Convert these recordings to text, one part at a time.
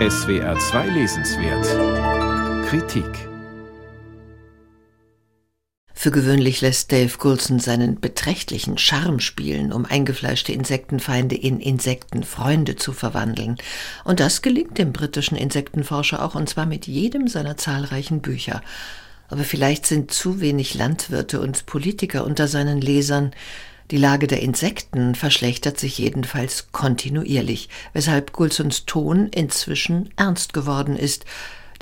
SWR 2 Lesenswert Kritik Für gewöhnlich lässt Dave Coulson seinen beträchtlichen Charme spielen, um eingefleischte Insektenfeinde in Insektenfreunde zu verwandeln. Und das gelingt dem britischen Insektenforscher auch, und zwar mit jedem seiner zahlreichen Bücher. Aber vielleicht sind zu wenig Landwirte und Politiker unter seinen Lesern. Die Lage der Insekten verschlechtert sich jedenfalls kontinuierlich, weshalb Coulsons Ton inzwischen ernst geworden ist,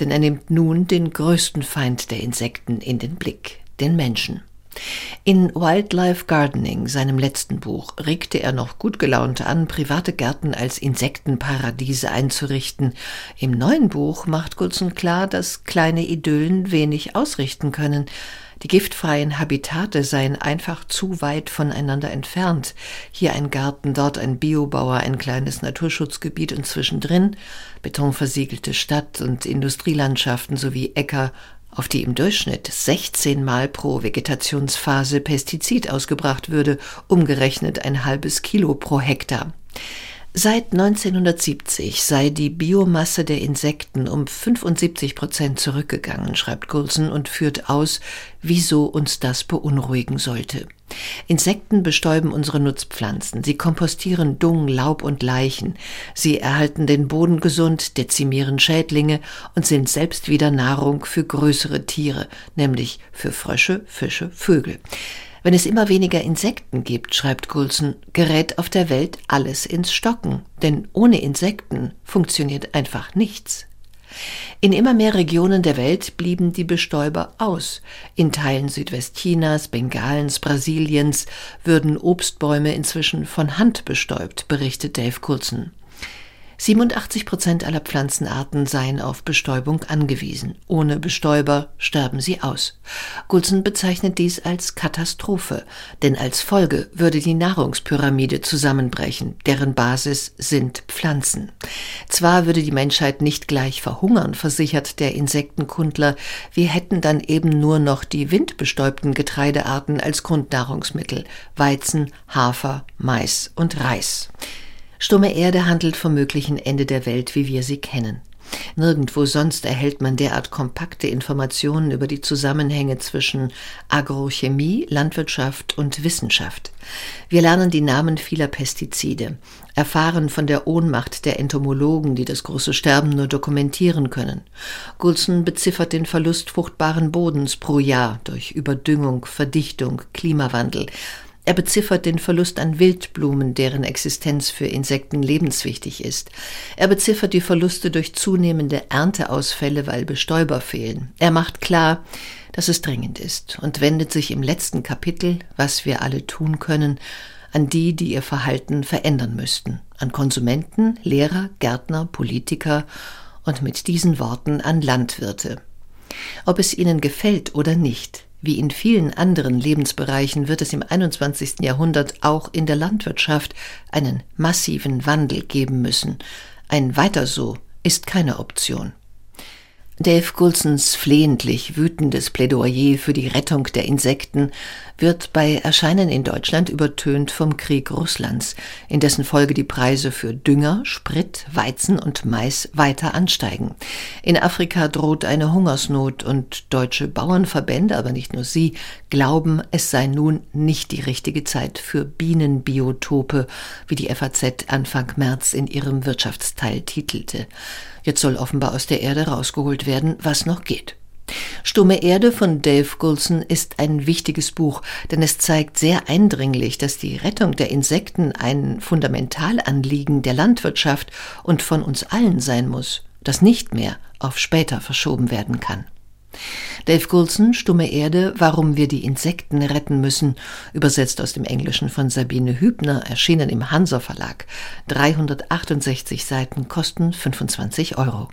denn er nimmt nun den größten Feind der Insekten in den Blick den Menschen. In Wildlife Gardening, seinem letzten Buch, regte er noch gut gelaunt an, private Gärten als Insektenparadiese einzurichten. Im neuen Buch macht Coulson klar, dass kleine Idyllen wenig ausrichten können. Die giftfreien Habitate seien einfach zu weit voneinander entfernt. Hier ein Garten, dort ein Biobauer, ein kleines Naturschutzgebiet und zwischendrin betonversiegelte Stadt- und Industrielandschaften sowie Äcker, auf die im Durchschnitt 16 Mal pro Vegetationsphase Pestizid ausgebracht würde, umgerechnet ein halbes Kilo pro Hektar. Seit 1970 sei die Biomasse der Insekten um 75 Prozent zurückgegangen, schreibt Coulson und führt aus, wieso uns das beunruhigen sollte. Insekten bestäuben unsere Nutzpflanzen, sie kompostieren Dung, Laub und Leichen, sie erhalten den Boden gesund, dezimieren Schädlinge und sind selbst wieder Nahrung für größere Tiere, nämlich für Frösche, Fische, Vögel. Wenn es immer weniger Insekten gibt, schreibt Coulson, gerät auf der Welt alles ins Stocken, denn ohne Insekten funktioniert einfach nichts. In immer mehr Regionen der Welt blieben die Bestäuber aus. In Teilen Südwestchinas, Bengalens, Brasiliens würden Obstbäume inzwischen von Hand bestäubt, berichtet Dave Coulson. 87 Prozent aller Pflanzenarten seien auf Bestäubung angewiesen. Ohne Bestäuber sterben sie aus. Gulson bezeichnet dies als Katastrophe, denn als Folge würde die Nahrungspyramide zusammenbrechen, deren Basis sind Pflanzen. Zwar würde die Menschheit nicht gleich verhungern, versichert der Insektenkundler, wir hätten dann eben nur noch die windbestäubten Getreidearten als Grundnahrungsmittel Weizen, Hafer, Mais und Reis. Stumme Erde handelt vom möglichen Ende der Welt, wie wir sie kennen. Nirgendwo sonst erhält man derart kompakte Informationen über die Zusammenhänge zwischen Agrochemie, Landwirtschaft und Wissenschaft. Wir lernen die Namen vieler Pestizide, erfahren von der Ohnmacht der Entomologen, die das große Sterben nur dokumentieren können. Gulson beziffert den Verlust fruchtbaren Bodens pro Jahr durch Überdüngung, Verdichtung, Klimawandel, er beziffert den Verlust an Wildblumen, deren Existenz für Insekten lebenswichtig ist. Er beziffert die Verluste durch zunehmende Ernteausfälle, weil Bestäuber fehlen. Er macht klar, dass es dringend ist und wendet sich im letzten Kapitel, was wir alle tun können, an die, die ihr Verhalten verändern müssten, an Konsumenten, Lehrer, Gärtner, Politiker und mit diesen Worten an Landwirte. Ob es ihnen gefällt oder nicht, wie in vielen anderen Lebensbereichen wird es im 21. Jahrhundert auch in der Landwirtschaft einen massiven Wandel geben müssen. Ein Weiter so ist keine Option. Dave Coulsons flehentlich wütendes Plädoyer für die Rettung der Insekten wird bei Erscheinen in Deutschland übertönt vom Krieg Russlands, in dessen Folge die Preise für Dünger, Sprit, Weizen und Mais weiter ansteigen. In Afrika droht eine Hungersnot und deutsche Bauernverbände, aber nicht nur sie, glauben, es sei nun nicht die richtige Zeit für Bienenbiotope, wie die FAZ Anfang März in ihrem Wirtschaftsteil titelte. Jetzt soll offenbar aus der Erde rausgeholt werden, was noch geht. Stumme Erde von Dave Goulson ist ein wichtiges Buch, denn es zeigt sehr eindringlich, dass die Rettung der Insekten ein Fundamentalanliegen der Landwirtschaft und von uns allen sein muss, das nicht mehr auf später verschoben werden kann. Dave Coulson, Stumme Erde, Warum wir die Insekten retten müssen, übersetzt aus dem Englischen von Sabine Hübner, erschienen im Hansa Verlag. 368 Seiten kosten 25 Euro.